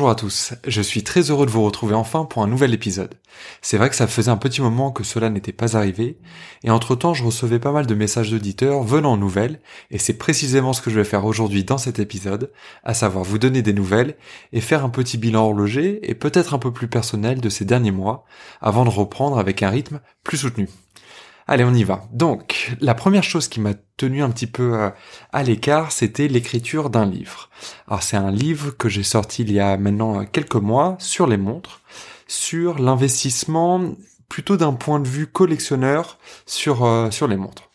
Bonjour à tous, je suis très heureux de vous retrouver enfin pour un nouvel épisode. C'est vrai que ça faisait un petit moment que cela n'était pas arrivé, et entre-temps je recevais pas mal de messages d'auditeurs venant en nouvelles, et c'est précisément ce que je vais faire aujourd'hui dans cet épisode, à savoir vous donner des nouvelles, et faire un petit bilan horloger, et peut-être un peu plus personnel de ces derniers mois, avant de reprendre avec un rythme plus soutenu. Allez, on y va. Donc, la première chose qui m'a tenu un petit peu euh, à l'écart, c'était l'écriture d'un livre. Alors, c'est un livre que j'ai sorti il y a maintenant euh, quelques mois sur les montres, sur l'investissement plutôt d'un point de vue collectionneur sur, euh, sur les montres.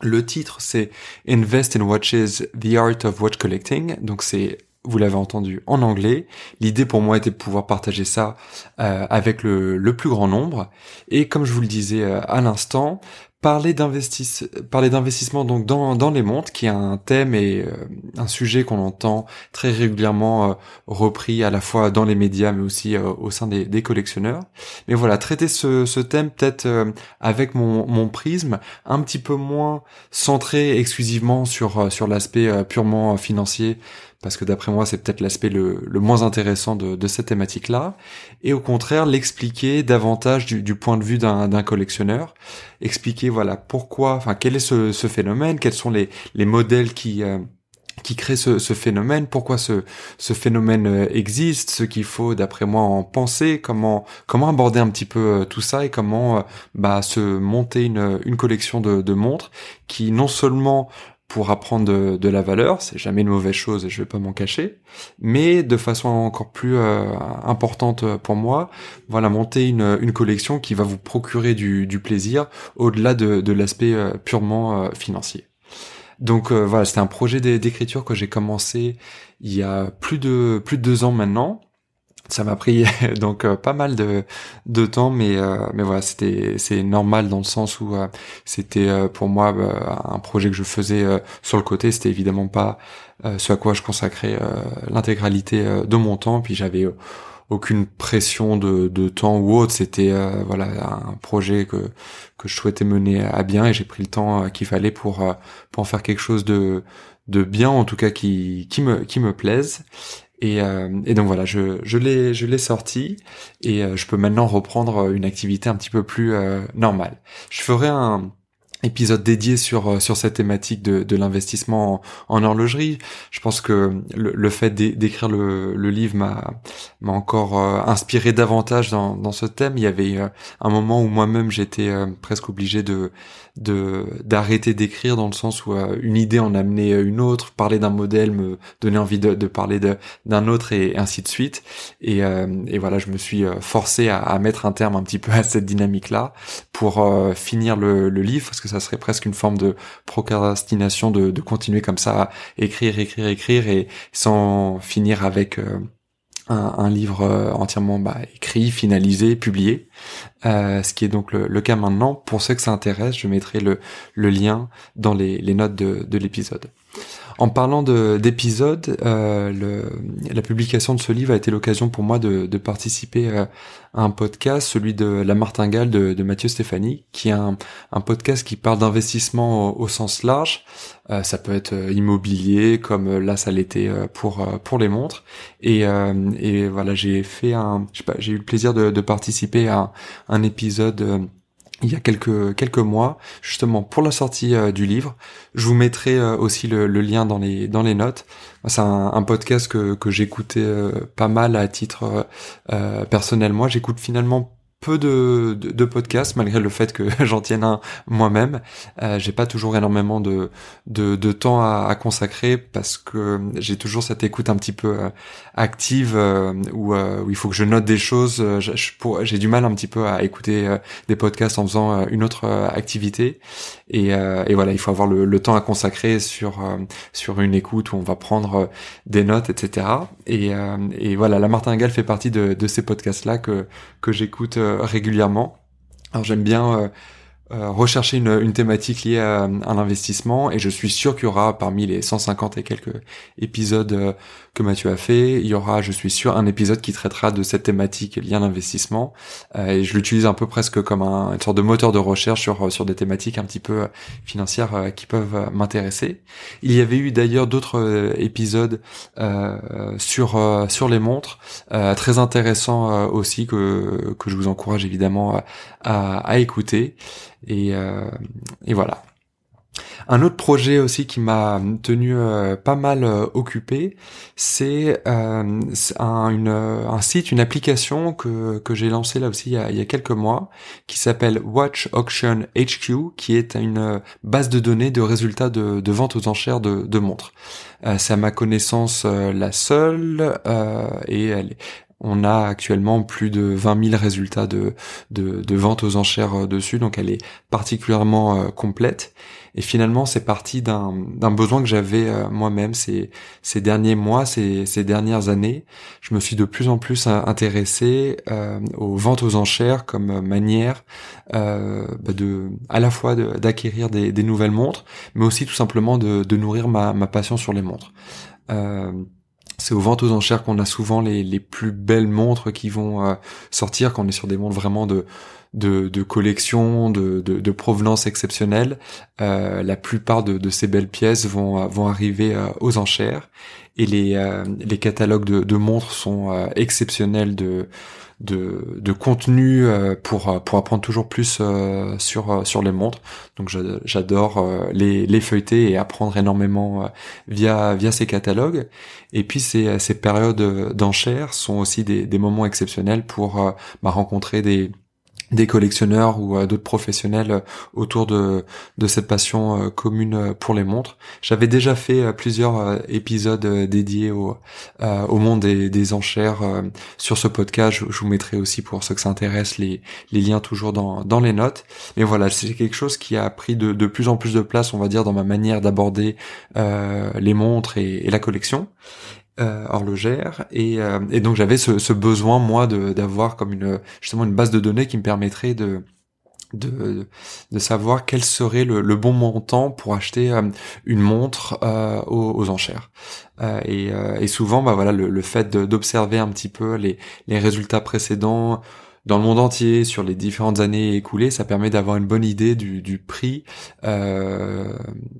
Le titre, c'est Invest in Watches, The Art of Watch Collecting. Donc, c'est vous l'avez entendu en anglais. L'idée pour moi était de pouvoir partager ça euh, avec le, le, plus grand nombre. Et comme je vous le disais euh, à l'instant, parler d'investissement donc dans, dans les montres qui est un thème et euh, un sujet qu'on entend très régulièrement euh, repris à la fois dans les médias mais aussi au sein des, des, collectionneurs mais voilà traiter ce, ce thème peut-être avec mon, mon prisme un petit peu moins centré exclusivement sur sur l'aspect purement financier parce que d'après moi c'est peut-être l'aspect le, moins intéressant de, cette thématique là et au contraire l'expliquer davantage du, point de vue d'un collectionneur. Expliquer voilà pourquoi, enfin quel est ce, phénomène, quels sont les, les modèles qui euh, qui créent ce, phénomène, pourquoi ce, phénomène euh, existe, ce qu'il faut d'après moi en penser, comment comment aborder un petit peu euh, tout ça et comment bah se monter une, collection de montres qui non seulement pour apprendre de, la valeur, c'est jamais une mauvaise chose et je vais pas m'en cacher, mais de façon encore plus euh, importante pour moi, voilà, monter une, collection qui va vous procurer du, plaisir au-delà de, de l'aspect euh, purement euh, financier. Donc voilà, c'était un projet d'écriture que j'ai commencé il y a plus de plus de deux ans maintenant ça m'a pris donc euh, pas mal de, de temps mais euh, mais voilà c'était c'est normal dans le sens où euh, c'était pour moi un projet que je faisais sur le côté. C'était évidemment pas ce à quoi je consacrais l'intégralité de mon temps. Puis j'avais aucune pression de, de temps ou autre. C'était voilà un projet que que je souhaitais mener à bien et j'ai pris le temps qu'il fallait pour pour en faire quelque chose de de bien en tout cas qui qui me qui me plaise et, euh, et, donc voilà, je, je l'ai je l'ai sorti et euh, je peux maintenant reprendre une activité un petit peu plus euh, normale. Je ferai un épisode dédié sur euh, sur cette thématique de, de l'investissement en, horlogerie. Je pense que le, le fait d'écrire le, le, livre m'a m'a encore euh, inspiré davantage dans, dans ce thème. Il y avait euh, un moment où moi-même j'étais presque obligé de de d'arrêter d'écrire dans le sens où une idée en amenait une autre, parler d'un modèle me donnait envie de, de parler d'un autre et ainsi de suite. Et, et voilà, je me suis forcé à, à, mettre un terme un petit peu à cette dynamique là pour finir le, le livre parce que ça serait presque une forme de procrastination de, de continuer comme ça à écrire, écrire, écrire et sans finir avec euh, un, livre euh, entièrement bah, écrit, finalisé, publié. Euh, ce qui est donc le, cas maintenant. Pour ceux que ça intéresse, je mettrai le, lien dans les, notes de l'épisode. En parlant d'épisodes, euh, la publication de ce livre a été l'occasion pour moi de, de participer euh, à un podcast, celui de La Martingale de, de Mathieu Stéphanie, qui est un, podcast qui parle d'investissement au, sens large. Euh, ça peut être euh, immobilier, comme là ça l'était pour pour les montres. Et, et voilà, j'ai fait un, j'ai eu le plaisir de, participer à un épisode il y a quelques quelques mois, justement pour la sortie euh, du livre. Je vous mettrai euh, aussi le, lien dans les dans les notes. C'est un, podcast que que j'écoutais euh, pas mal à titre personnel. Moi, j'écoute finalement peu de, de, podcasts malgré le fait que j'en tienne un moi-même. Euh, j'ai pas toujours énormément de, de, de temps à, à, consacrer parce que j'ai toujours cette écoute un petit peu euh, active euh, où, euh, où, il faut que je note des choses. J'ai du mal un petit peu à écouter des podcasts en faisant une autre activité. Et, et, voilà, il faut avoir le, le temps à consacrer sur, sur une écoute où on va prendre des notes, etc. Et, et voilà, la martingale fait partie de, de ces podcasts-là que, que j'écoute régulièrement. Alors j'aime bien euh, rechercher une, thématique liée à, un investissement et je suis sûr qu'il y aura parmi les 150 et quelques épisodes euh, que Mathieu a fait, il y aura, je suis sûr, un épisode qui traitera de cette thématique liée à l'investissement euh, et je l'utilise un peu presque comme un, une sorte de moteur de recherche sur sur des thématiques un petit peu financières qui peuvent m'intéresser. Il y avait eu d'ailleurs d'autres épisodes sur sur les montres très intéressants aussi que que je vous encourage évidemment à, à écouter. Et, euh, et voilà. Un autre projet aussi qui m'a tenu euh, pas mal euh, occupé, c'est euh, un, une, un, site, une application que, que j'ai lancé là aussi il y, a, il y a quelques mois, qui s'appelle Watch Auction HQ, qui est une base de données de résultats de, de vente aux enchères de, de montres. c'est à ma connaissance la seule et elle, on a actuellement plus de 20 000 résultats de, de, de vente aux enchères euh, dessus, donc elle est particulièrement euh, complète. Et finalement, c'est parti d'un besoin que j'avais euh, moi-même ces, derniers mois, ces, dernières années. Je me suis de plus en plus intéressé aux ventes aux enchères comme manière bah de, à la fois d'acquérir des, nouvelles montres, mais aussi tout simplement de, de nourrir ma, ma passion sur les montres c'est aux ventes aux enchères qu'on a souvent les, plus belles montres qui vont euh, sortir quand on est sur des montres vraiment de de, de collection, de, provenance exceptionnelle. Euh, la plupart de, ces belles pièces vont euh, arriver aux enchères et les les catalogues de, de montres sont exceptionnels de de, de contenu euh, pour euh, pour apprendre toujours plus euh, sur sur les montres. Donc j'adore les les feuilleter et apprendre énormément via via ces catalogues. Et puis ces ces périodes d'enchères sont aussi des des moments exceptionnels pour bah, rencontrer des des collectionneurs ou euh, d'autres professionnels euh, autour de, cette passion euh, commune pour les montres. J'avais déjà fait plusieurs épisodes dédiés au, monde des, enchères sur ce podcast. Je, vous mettrai aussi pour ceux que ça intéresse les, liens toujours dans, les notes. Mais voilà, c'est quelque chose qui a pris de, plus en plus de place, on va dire, dans ma manière d'aborder les montres et la collection euh, horlogère et, euh, et donc j'avais ce, ce, besoin moi d'avoir comme une justement une base de données qui me permettrait de de, de savoir quel serait le, le bon montant pour acheter euh, une montre euh, aux, aux, enchères et, et, souvent bah voilà le, le fait d'observer un petit peu les, les résultats précédents dans le monde entier sur les différentes années écoulées, ça permet d'avoir une bonne idée du, du prix. Euh,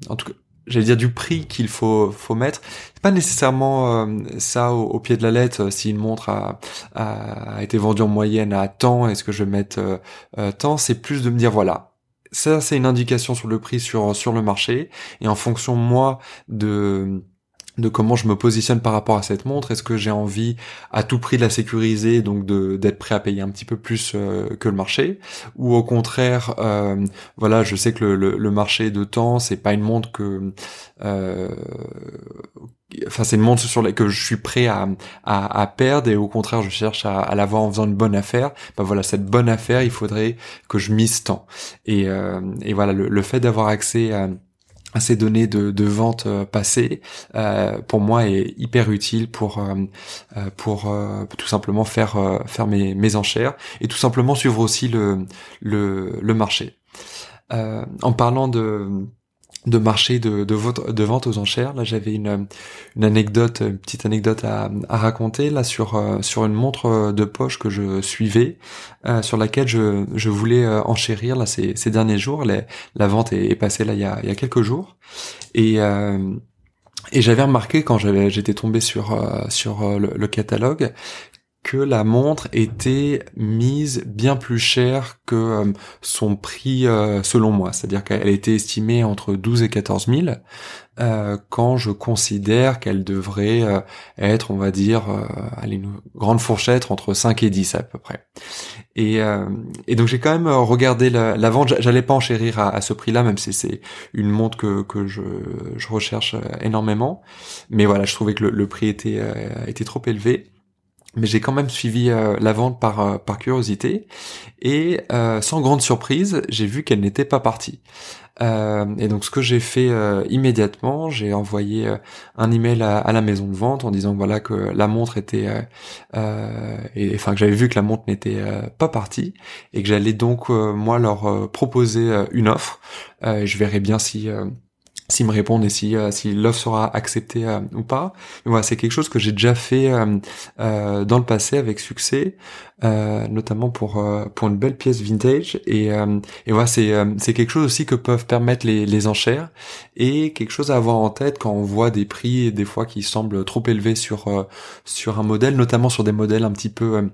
en tout cas, j'allais dire du prix qu'il faut faut mettre. C'est pas nécessairement euh, ça au, pied de la lettre euh, si une montre a, a, été vendue en moyenne à temps est-ce que je vais mettre euh, tant? C'est plus de me dire voilà. Ça c'est une indication sur le prix sur sur le marché. Et en fonction moi de de comment je me positionne par rapport à cette montre. Est-ce que j'ai envie à tout prix de la sécuriser, donc d'être prêt à payer un petit peu plus euh, que le marché, ou au contraire, euh, voilà, je sais que le, le, marché de temps, c'est pas une montre que, euh, enfin c'est une montre sur laquelle que je suis prêt à, à, perdre et au contraire je cherche à, l'avoir en faisant une bonne affaire. Ben voilà, cette bonne affaire, il faudrait que je mise temps. Et, et voilà, le, le fait d'avoir accès à ces données de, de vente euh, passées, euh, pour moi est hyper utile pour euh, pour tout simplement faire faire mes, mes enchères et tout simplement suivre aussi le le, le marché. en parlant de de marché de, vente aux enchères. Là, j'avais une, anecdote, une petite anecdote à, raconter là sur euh, sur une montre de poche que je suivais, euh, sur laquelle je, je voulais euh, enchérir là ces, derniers jours. la vente est, passée là il y a, il y a quelques jours et et j'avais remarqué quand j'étais tombé sur sur le, catalogue que la montre était mise bien plus cher que euh, son prix euh, selon moi. C'est-à-dire qu'elle était estimée entre 12 et 14 000 euh, quand je considère qu'elle devrait être, on va dire, une grande fourchette entre 5 et 10 à peu près. Et, et donc j'ai quand même regardé la, vente. J'allais pas enchérir à, à ce prix-là, même si c'est une montre que, que je, je recherche énormément. Mais voilà, je trouvais que le, le prix était, était trop élevé mais j'ai quand même suivi euh, la vente par euh, par curiosité et sans grande surprise, j'ai vu qu'elle n'était pas partie. Euh, et donc ce que j'ai fait euh, immédiatement, j'ai envoyé euh, un email à, la maison de vente en disant voilà que la montre était, et, enfin que j'avais vu que la montre n'était pas partie et que j'allais donc moi leur proposer une offre. je verrai bien si s'ils me répondent et si, euh, si l'offre sera acceptée euh, ou pas. Mais voilà, c'est quelque chose que j'ai déjà fait euh, dans le passé avec succès, notamment pour pour une belle pièce vintage. Et, et voilà, c'est c'est quelque chose aussi que peuvent permettre les, les enchères et quelque chose à avoir en tête quand on voit des prix des fois qui semblent trop élevés sur sur un modèle, notamment sur des modèles un petit peu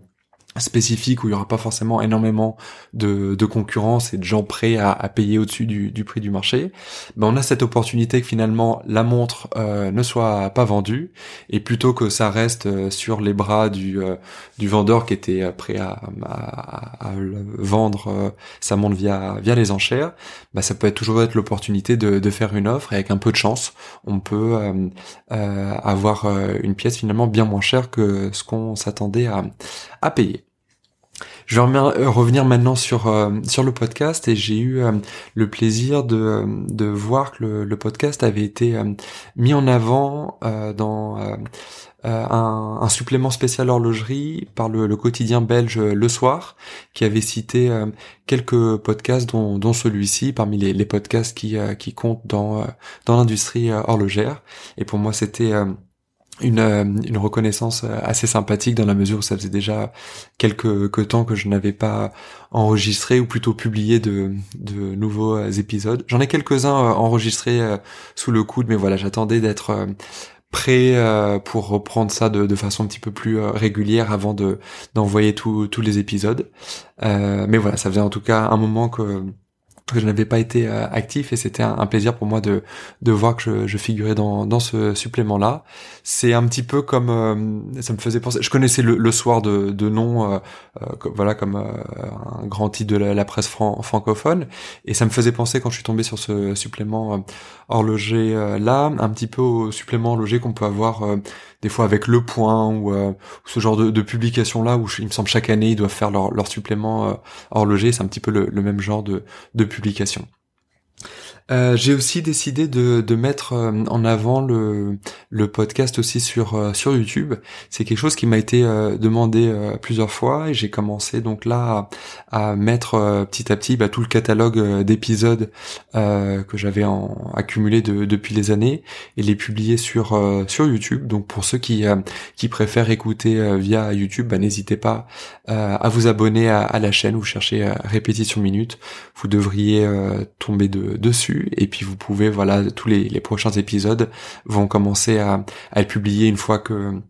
spécifique où il y aura pas forcément énormément de, de concurrence et de gens prêts à, à payer au-dessus du, du, prix du marché, ben on a cette opportunité que finalement la montre euh, ne soit pas vendue. Et plutôt que ça reste euh, sur les bras du, euh, du vendeur qui était prêt à, à, à vendre sa montre via, via les enchères, ben ça peut toujours être l'opportunité de, de faire une offre. Et avec un peu de chance, on peut avoir une pièce finalement bien moins chère que ce qu'on s'attendait à, à payer. Je vais euh, revenir maintenant sur euh, sur le podcast et j'ai eu euh, le plaisir de, de voir que le, podcast avait été mis en avant dans un, un, supplément spécial horlogerie par le, quotidien belge Le Soir, qui avait cité quelques podcasts, dont, dont celui-ci, parmi les, les podcasts qui, qui comptent dans, dans l'industrie horlogère. Et pour moi, c'était une, euh, une reconnaissance euh, assez sympathique dans la mesure où ça faisait déjà quelques, quelques temps que je n'avais pas enregistré ou plutôt publié de, de nouveaux euh, épisodes. J'en ai quelques-uns enregistrés sous le coude, mais voilà, j'attendais d'être prêt pour reprendre ça de, de, façon un petit peu plus régulière avant de d'envoyer tous les épisodes. mais voilà, ça faisait en tout cas un moment que que je n'avais pas été euh, actif et c'était un, plaisir pour moi de, de voir que je, je figurais dans, dans ce supplément là c'est un petit peu comme euh, ça me faisait penser je connaissais le, le soir de, de nom euh, voilà comme un grand titre de la, presse francophone. Et ça me faisait penser quand je suis tombé sur ce supplément horloger là un petit peu au supplément horloger qu'on peut avoir des fois avec Le Point ou, euh, ce genre de, publication là où il me semble chaque année ils doivent faire leur, supplément euh, horloger, c'est un petit peu le, même genre de publication. Euh, j'ai aussi décidé de, de mettre euh, en avant le, le podcast aussi sur euh, sur YouTube. C'est quelque chose qui m'a été demandé plusieurs fois et j'ai commencé donc là à, mettre petit à petit bah, tout le catalogue d'épisodes que j'avais accumulé de, depuis les années et les publier sur sur YouTube. Donc pour ceux qui qui préfèrent écouter via YouTube, bah, n'hésitez pas à vous abonner à, à, la chaîne. Vous cherchez répétition minute, vous devriez tomber de, dessus et puis vous pouvez voilà tous les, les prochains épisodes vont commencer à, à être publiés une fois que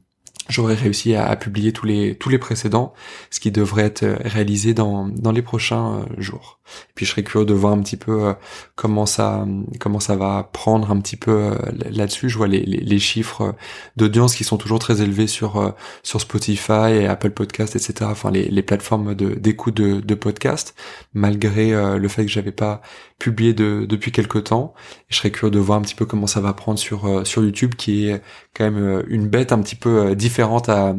j'aurai réussi à, publier tous les tous les précédents, ce qui devrait être réalisé dans dans les prochains euh, jours. Et puis je serais curieux de voir un petit peu euh, comment ça comment ça va prendre un petit peu euh, là-dessus. Je vois les, les, chiffres d'audience qui sont toujours très élevés sur sur Spotify et Apple Podcast, etc. Enfin les, les plateformes de d'écoute de, de podcast, malgré le fait que j'avais pas publié de, depuis quelques temps. Je serais curieux de voir un petit peu comment ça va prendre sur sur YouTube, qui est quand même une bête un petit peu différente à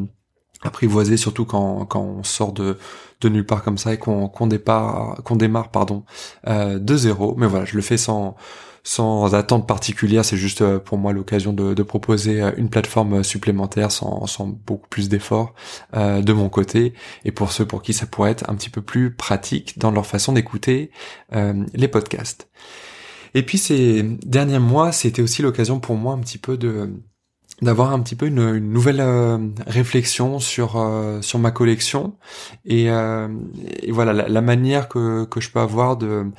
apprivoiser surtout quand, quand on sort de, de nulle part comme ça et qu'on qu'on démarre pardon euh, de zéro mais voilà je le fais sans sans attente particulière c'est juste euh, pour moi l'occasion de, proposer euh, une plateforme supplémentaire sans, beaucoup plus d'efforts euh, de mon côté. Et pour ceux pour qui ça pourrait être un petit peu plus pratique dans leur façon d'écouter euh, les podcasts. Et puis ces derniers mois c'était aussi l'occasion pour moi un petit peu de d'avoir un petit peu une, nouvelle euh, réflexion sur euh, sur ma collection. Et, euh, et voilà la, manière que, que je peux avoir de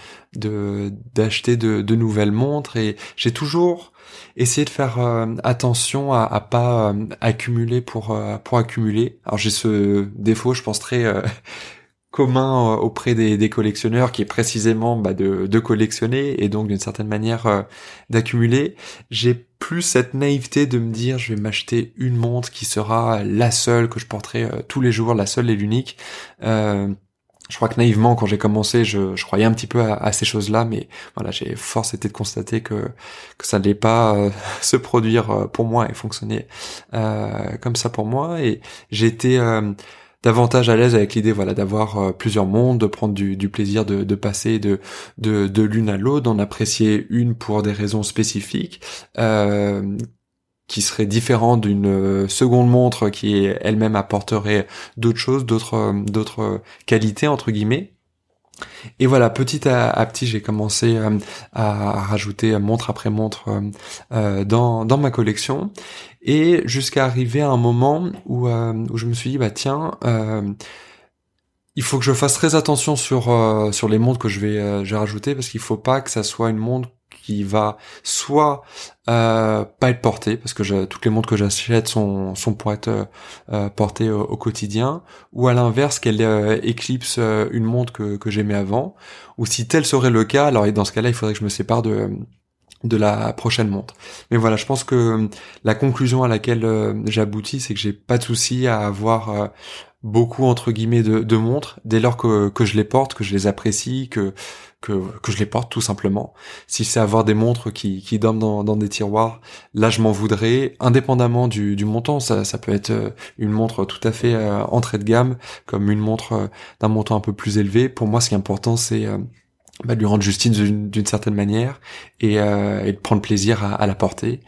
d'acheter de, de nouvelles montres. Et j'ai toujours essayé de faire attention à, à pas accumuler pour pour accumuler. Alors j'ai ce défaut je pense très commun auprès des, des, collectionneurs qui est précisément bah, de, de collectionner et donc d'une certaine manière d'accumuler j'ai plus cette naïveté de me dire je vais m'acheter une montre qui sera la seule que je porterai euh, tous les jours, la seule et l'unique. Euh, je crois que naïvement, quand j'ai commencé, je, je, croyais un petit peu à, ces choses-là, mais voilà, j'ai force été de constater que que ça n'allait pas euh, se produire pour moi et fonctionner comme ça pour moi. Et j'ai été davantage à l'aise avec l'idée voilà d'avoir plusieurs mondes, de prendre du, plaisir de, passer de de, l'une à l'autre, d'en apprécier une pour des raisons spécifiques. Euh, qui serait différent d'une seconde montre qui elle-même apporterait d'autres choses, d'autres d'autres qualités entre guillemets. Et voilà, petit à, petit, j'ai commencé euh, à, rajouter montre après montre euh, euh, dans, ma collection, et jusqu'à arriver à un moment où, je me suis dit, bah tiens, il faut que je fasse très attention sur les montres que je vais, je vais rajouter, parce qu'il faut pas que ça soit une montre qui va soit euh, pas être portée parce que je, toutes les montres que j'achète sont, sont pour être euh, portées au, quotidien ou à l'inverse qu'elle euh, éclipse euh, une montre que, que j'aimais avant. Ou si tel serait le cas alors dans ce cas-là il faudrait que je me sépare de de la prochaine montre. Mais voilà, je pense que la conclusion à laquelle j'aboutis, c'est que j'ai pas de souci à avoir beaucoup entre guillemets de, montres dès lors que, que je les porte, que je les apprécie, que que, que je les porte tout simplement. Si c'est avoir des montres qui, qui dorment dans, dans des tiroirs, là je m'en voudrais, indépendamment du, du montant. Ça, ça peut être euh, une montre tout à fait euh, entrée de gamme, comme une montre euh, d'un montant un peu plus élevé. Pour moi, ce qui est important, c'est bah, lui rendre justice d'une certaine manière et, euh, et, de prendre plaisir à, la porter.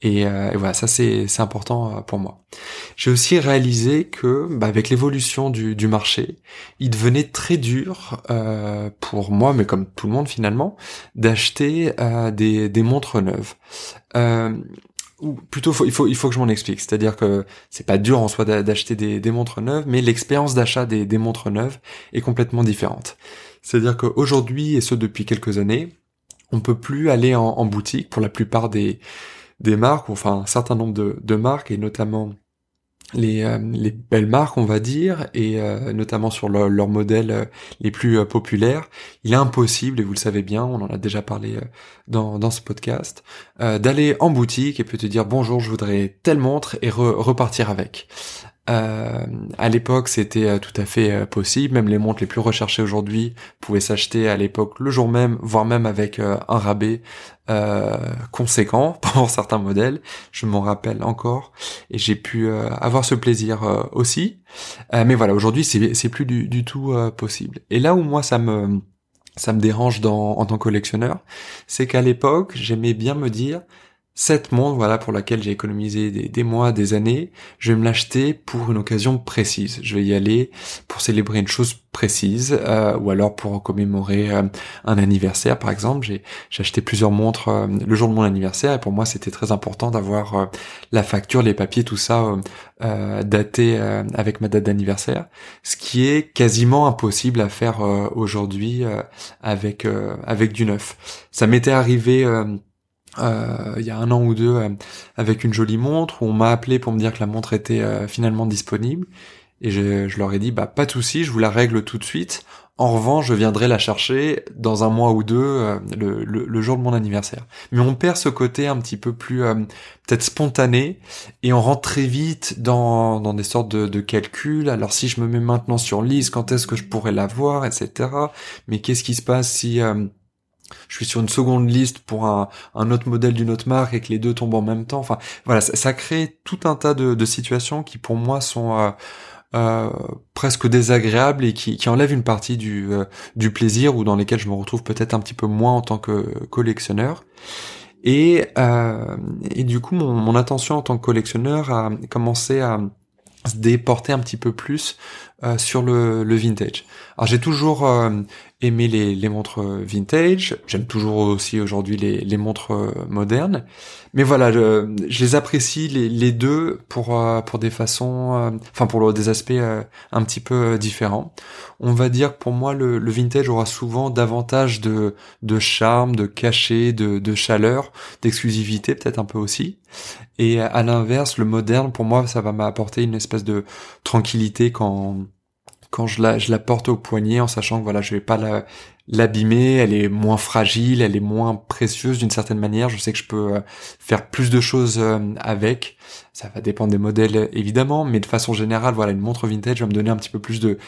Et, euh, et voilà, ça c'est important euh, pour moi. J'ai aussi réalisé que bah, avec l'évolution du, marché, il devenait très dur euh, pour moi, mais comme tout le monde finalement, d'acheter des, montres neuves. Ou plutôt il faut il faut que je m'en explique. C'est-à-dire que c'est pas dur en soi d'acheter des, montres neuves mais l'expérience d'achat des, montres neuves est complètement différente. C'est-à-dire qu'aujourd'hui, et ce depuis quelques années, on peut plus aller en, boutique pour la plupart des, des marques, enfin un certain nombre de marques, et notamment les, euh, les, belles marques, on va dire, et euh, notamment sur leurs modèles euh, les plus populaires, il est impossible, et vous le savez bien, on en a déjà parlé dans, dans ce podcast, d'aller en boutique et peut te dire bonjour, je voudrais telle montre et repartir avec. Euh, à l'époque, c'était euh, tout à fait euh, possible. Même les montres les plus recherchées aujourd'hui pouvaient s'acheter à l'époque le jour même, voire même avec un rabais conséquent pour certains modèles. Je m'en rappelle encore et j'ai pu avoir ce plaisir aussi. mais voilà, aujourd'hui, c'est plus du, du tout possible. Et là où moi ça me ça me dérange dans, en tant que collectionneur, c'est qu'à l'époque, j'aimais bien me dire cette montre, voilà, pour laquelle j'ai économisé des, mois, des années, je vais me l'acheter pour une occasion précise. Je vais y aller pour célébrer une chose précise, euh, ou alors pour commémorer euh, un anniversaire, par exemple. J'ai, acheté plusieurs montres euh, le jour de mon anniversaire, et pour moi, c'était très important d'avoir la facture, les papiers, tout ça daté avec ma date d'anniversaire, ce qui est quasiment impossible à faire aujourd'hui avec avec du neuf. Ça m'était arrivé euh, il y a un an ou deux euh, avec une jolie montre où on m'a appelé pour me dire que la montre était euh, finalement disponible et je, je, leur ai dit bah pas de souci, je vous la règle tout de suite. En revanche, je viendrai la chercher dans un mois ou deux, le, le, jour de mon anniversaire. Mais on perd ce côté un petit peu plus peut-être spontané et on rentre très vite dans, dans des sortes de, de calculs. Alors si je me mets maintenant sur liste, quand est-ce que je pourrais l'avoir, etc. Mais qu'est-ce qui se passe si je suis sur une seconde liste pour un, un autre modèle d'une autre marque et que les deux tombent en même temps. Enfin, voilà, ça, crée tout un tas de, de, situations qui pour moi sont euh, euh, presque désagréables et qui, qui enlèvent une partie du, euh, du plaisir ou dans lesquelles je me retrouve peut-être un petit peu moins en tant que collectionneur. Et, euh, et du coup, mon, mon attention en tant que collectionneur a commencé à se déporter un petit peu plus euh, sur le, le, vintage. Alors j'ai toujours aimer les, les montres vintage. J'aime toujours aussi aujourd'hui les, les, montres modernes. Mais voilà, je, je les apprécie les, les, deux pour euh, pour des façons, euh, enfin pour des aspects euh, un petit peu différents. On va dire que pour moi le, le vintage aura souvent davantage de de charme, de cachet, de, de chaleur, d'exclusivité peut-être un peu aussi. Et à l'inverse, le moderne pour moi ça va m'apporter une espèce de tranquillité quand quand je la, porte au poignet en sachant que voilà, je vais pas la, l'abîmer, elle est moins fragile, elle est moins précieuse d'une certaine manière. Je sais que je peux euh, faire plus de choses euh, avec. Ça va dépendre des modèles évidemment, mais de façon générale, voilà, une montre vintage va me donner un petit peu plus de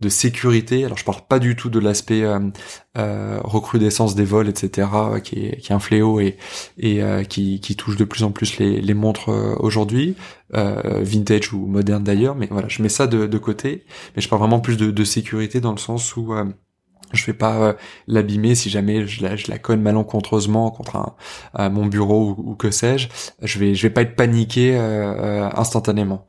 de sécurité. Alors je parle pas du tout de l'aspect euh, recrudescence des vols, etc., qui est, qui est un fléau et, et qui, qui touche de plus en plus les, les montres aujourd'hui, vintage ou moderne d'ailleurs. Mais voilà, je mets ça de, de, côté. Mais je parle vraiment plus de, de sécurité dans le sens où je vais pas euh, l'abîmer si jamais je la, je la conne malencontreusement contre un, euh, mon bureau ou, que sais-je. Je vais je vais pas être paniqué euh, instantanément.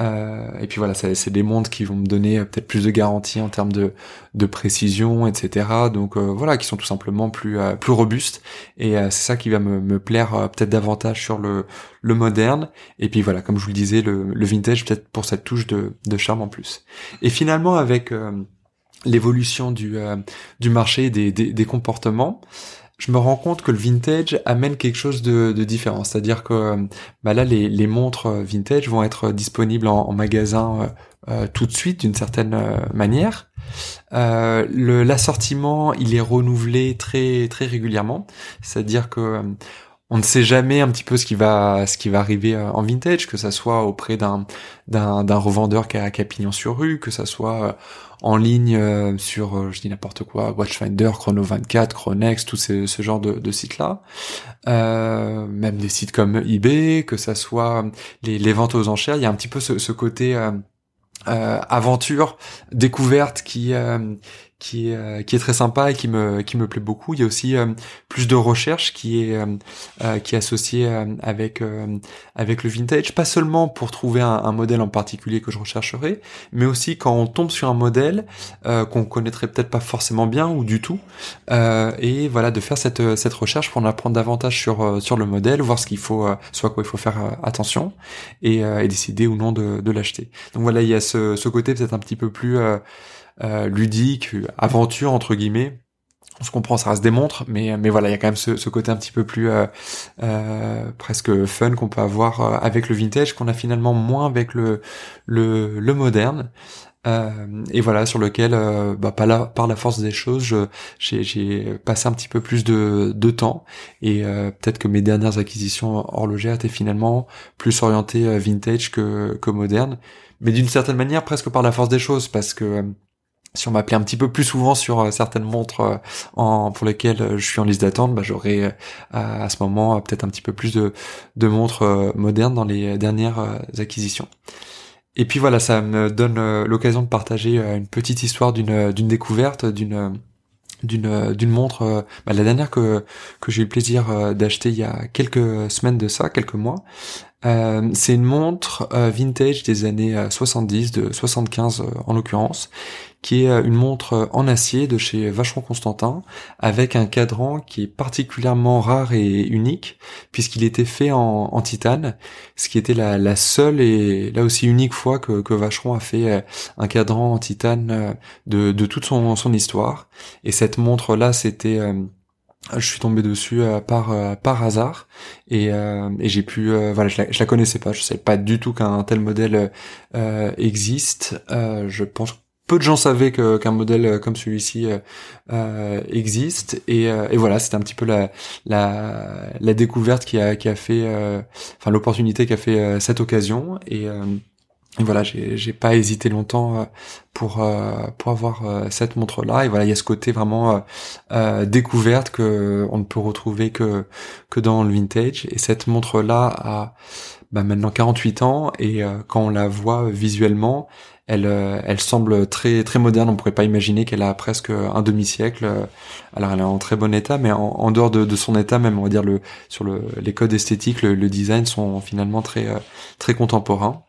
Et puis voilà, c'est des montres qui vont me donner peut-être plus de garanties en termes de, de précision, etc. Donc voilà, qui sont tout simplement plus plus robustes. Et c'est ça qui va me, me plaire peut-être davantage sur le le moderne. Et puis voilà, comme je vous le disais, le, le vintage peut-être pour cette touche de, de charme en plus. Et finalement avec l'évolution du, euh, du marché des, des, des, comportements, je me rends compte que le vintage amène quelque chose de, de différent. C'est-à-dire que bah là, les, les, montres vintage vont être disponibles en, magasin euh, euh, tout de suite d'une certaine manière. Euh, L'assortiment, il est renouvelé très très régulièrement. C'est-à-dire que on ne sait jamais un petit peu ce qui va ce qui va arriver en vintage, que ça soit auprès d'un d'un revendeur qui a, qui a pignon sur rue, que ça soit en ligne euh, sur, euh, je dis n'importe quoi, Watchfinder, Chrono24, Chronex, tout ce, ce genre de, sites-là. Euh, même des sites comme eBay, que ça soit les, les, ventes aux enchères, il y a un petit peu ce, côté euh, aventure, découverte qui qui est euh, qui est très sympa et qui me qui me plaît beaucoup. Il y a aussi euh, plus de recherche qui est euh, qui est associée avec avec le vintage, pas seulement pour trouver un, un, modèle en particulier que je rechercherai, mais aussi quand on tombe sur un modèle qu'on connaîtrait peut-être pas forcément bien ou du tout, et voilà de faire cette cette recherche pour en apprendre davantage sur sur le modèle, voir ce qu'il faut, soit quoi il faut faire attention et, et décider ou non de, de l'acheter. Donc voilà, il y a ce, ce côté peut-être un petit peu plus euh, ludique, aventure entre guillemets. On se comprend, ça reste des montres, mais mais voilà, il y a quand même ce, ce côté un petit peu plus euh, euh, presque fun qu'on peut avoir euh, avec le vintage, qu'on a finalement moins avec le le, le moderne. Euh, et voilà sur lequel bah, par, la, par la force des choses j'ai passé un petit peu plus de, de temps et peut-être que mes dernières acquisitions horlogères étaient finalement plus orientées vintage que, que moderne mais d'une certaine manière presque par la force des choses parce que si on m'appelait un petit peu plus souvent sur euh, certaines montres euh, pour lesquelles euh, je suis en liste d'attente, bah, j'aurais à ce moment peut-être un petit peu plus de, montres modernes dans les dernières acquisitions. Et puis voilà, ça me donne l'occasion de partager une petite histoire d'une découverte, d'une montre bah, la dernière que j'ai eu le plaisir d'acheter il y a quelques semaines de ça, quelques mois. C'est une montre vintage des années 70, de 75 en l'occurrence, qui est euh, une montre euh, en acier de chez Vacheron Constantin, avec un cadran qui est particulièrement rare et unique, puisqu'il était fait en, titane, ce qui était la, seule et là aussi unique fois que, que Vacheron a fait euh, un cadran en titane de, de toute son, son histoire. Et cette montre-là, c'était... je suis tombé dessus par par hasard. Et, et j'ai pu voilà je la, je la connaissais pas. Je savais pas du tout qu'un tel modèle existe. Je pense peu de gens savaient qu'un modèle euh, comme celui-ci euh, euh, existe. Et, et voilà c'était un petit peu la, la, la découverte qui a qui a fait enfin l'opportunité qui a fait cette occasion. Et, et voilà j'ai j'ai pas hésité longtemps pour pour avoir cette montre là et voilà il y a ce côté vraiment découverte que on ne peut retrouver que que dans le vintage. Et cette montre là a bah, maintenant 48 ans. Et quand on la voit visuellement elle, euh, elle semble très très moderne. On pourrait pas imaginer qu'elle a presque un demi-siècle. Alors elle est en très bon état, mais en, dehors de, son état, même on va dire le sur le, les codes esthétiques, le, design sont finalement très euh, très contemporains.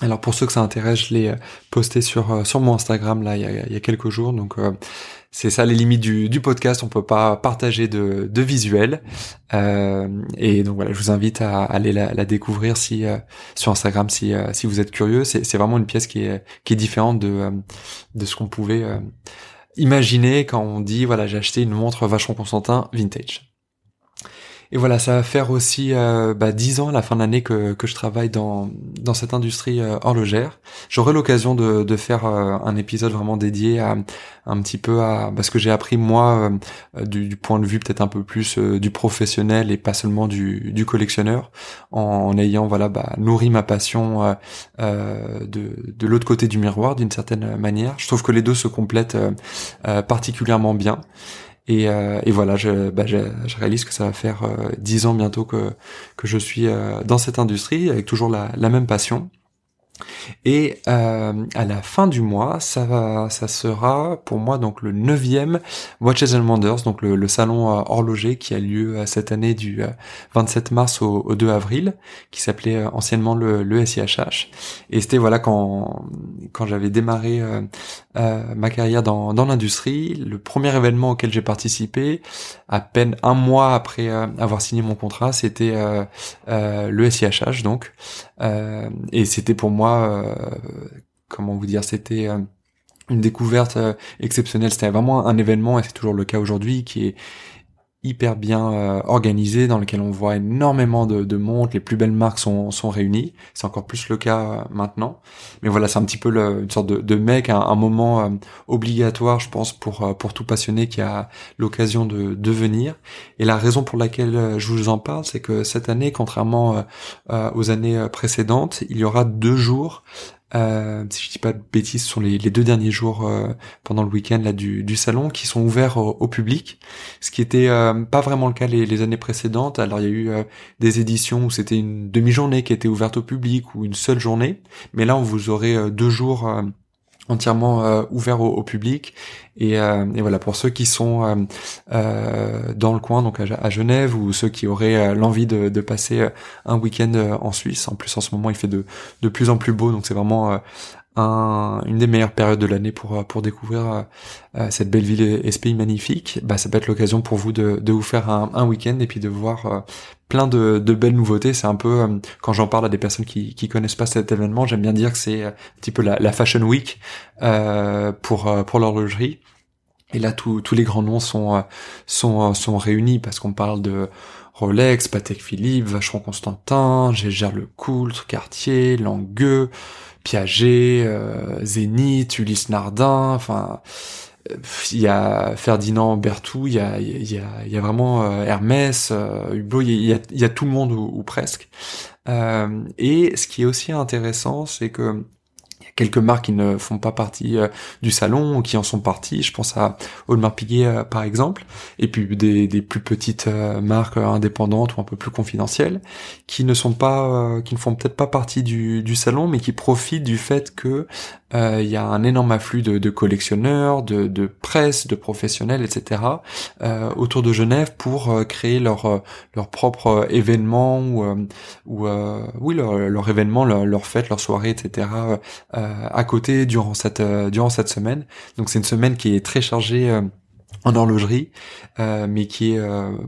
Alors pour ceux que ça intéresse, je l'ai euh, posté sur sur mon Instagram là il y a, il y a quelques jours, donc c'est ça les limites du, podcast. On peut pas partager de, de visuels. Euh, et donc voilà, je vous invite à, aller la, découvrir euh, sur Instagram si euh, si vous êtes curieux. C'est vraiment une pièce qui est qui est différente de de ce qu'on pouvait imaginer quand on dit voilà j'ai acheté une montre Vacheron Constantin vintage. Et voilà, ça va faire aussi euh, bah, 10 ans la fin de l'année que, que je travaille dans, dans cette industrie euh, horlogère. J'aurai l'occasion de, de faire euh, un épisode vraiment dédié à un petit peu à bah, ce que j'ai appris moi euh, du, du, point de vue peut-être un peu plus du professionnel et pas seulement du, du collectionneur, en, ayant voilà bah, nourri ma passion de, de l'autre côté du miroir d'une certaine manière. Je trouve que les deux se complètent particulièrement bien. Et, euh, et voilà, je, bah, je, je, réalise que ça va faire euh, dix ans bientôt que, que je suis euh, dans cette industrie avec toujours la, la même passion. Et euh, à la fin du mois, ça va, ça sera pour moi donc le neuvième Watches and Wonders, donc le, salon euh, horloger qui a lieu euh, cette année du 27 mars au, 2 avril, qui s'appelait anciennement le, le SIHH. Et c'était voilà quand quand j'avais démarré ma carrière dans, dans l'industrie, le premier événement auquel j'ai participé, à peine un mois après avoir signé mon contrat, c'était le SIHH donc, et c'était pour moi euh, comment vous dire, c'était euh, une découverte euh, exceptionnelle. C'était vraiment un événement, et c'est toujours le cas aujourd'hui, qui est hyper bien organisé, dans lequel on voit énormément de, de montres, les plus belles marques sont, sont réunies. C'est encore plus le cas maintenant. Mais voilà, c'est un petit peu le, une sorte de, de mec, un, moment obligatoire, je pense, pour pour tout passionné qui a l'occasion de, de venir. Et la raison pour laquelle je vous en parle, c'est que cette année, contrairement aux années précédentes, il y aura deux jours euh, si je dis pas de bêtises, ce sont les, deux derniers jours euh, pendant le week-end là du, du, salon qui sont ouverts au, public, ce qui était euh, pas vraiment le cas les, les, années précédentes. Alors il y a eu des éditions où c'était une demi-journée qui était ouverte au public ou une seule journée, mais là on vous aurez deux jours entièrement euh, ouvert au, public. Et, euh, et, voilà pour ceux qui sont euh, dans le coin donc à, Genève ou ceux qui auraient l'envie de, de, passer un week-end en Suisse en plus en ce moment il fait de, de plus en plus beau donc c'est vraiment un, une des meilleures périodes de l'année pour pour découvrir cette belle ville et, ce pays magnifique bah ça peut être l'occasion pour vous de, de vous faire un, un week-end et puis de voir plein de, belles nouveautés. C'est un peu euh, quand j'en parle à des personnes qui qui connaissent pas cet événement, j'aime bien dire que c'est euh, un petit peu la, fashion week euh, pour pour l'horlogerie. Et là, tous les grands noms sont sont sont réunis parce qu'on parle de Rolex, Patek Philippe, Vacheron Constantin, Gégère Lecoultre, Cartier, Langueux, Piaget, Zénith, Ulysse Nardin, enfin il y a Ferdinand Berthoud, il y a, il y a, il y a vraiment euh, Hermès, euh, Hublot, il y a, y a tout le monde ou, presque. Euh, et ce qui est aussi intéressant, c'est que quelques marques qui ne font pas partie euh, du salon ou qui en sont parties. Je pense à Audemars Piguet euh, par exemple, et puis des, des plus petites euh, marques indépendantes ou un peu plus confidentielles qui ne sont pas, qui ne font peut-être pas partie du, du salon, mais qui profitent du fait que il y a un énorme afflux de, de collectionneurs, de, de, presse, de professionnels, etc. autour de Genève pour créer leur leur propre événement ou ou oui leur, leur événement, leur, leur fête, leur soirée, etc. Euh, à côté durant cette euh, durant cette semaine. Donc c'est une semaine qui est très chargée euh, en horlogerie, mais qui est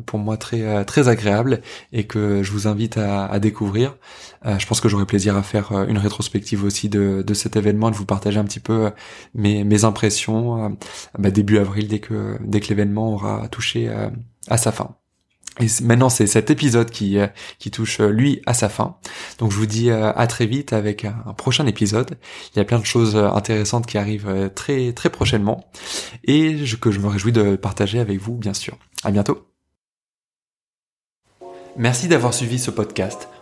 pour moi très très agréable et que je vous invite à, découvrir. je pense que j'aurai plaisir à faire une rétrospective aussi de, de cet événement, de vous partager un petit peu mes, mes impressions bah, début avril dès que dès que l'événement aura touché à sa fin. Et maintenant, c'est cet épisode qui, euh, qui touche euh, lui à sa fin. Donc je vous dis euh, à très vite avec un prochain épisode. Il y a plein de choses intéressantes qui arrivent très très prochainement et que je me réjouis de partager avec vous, bien sûr. À bientôt. Merci d'avoir suivi ce podcast.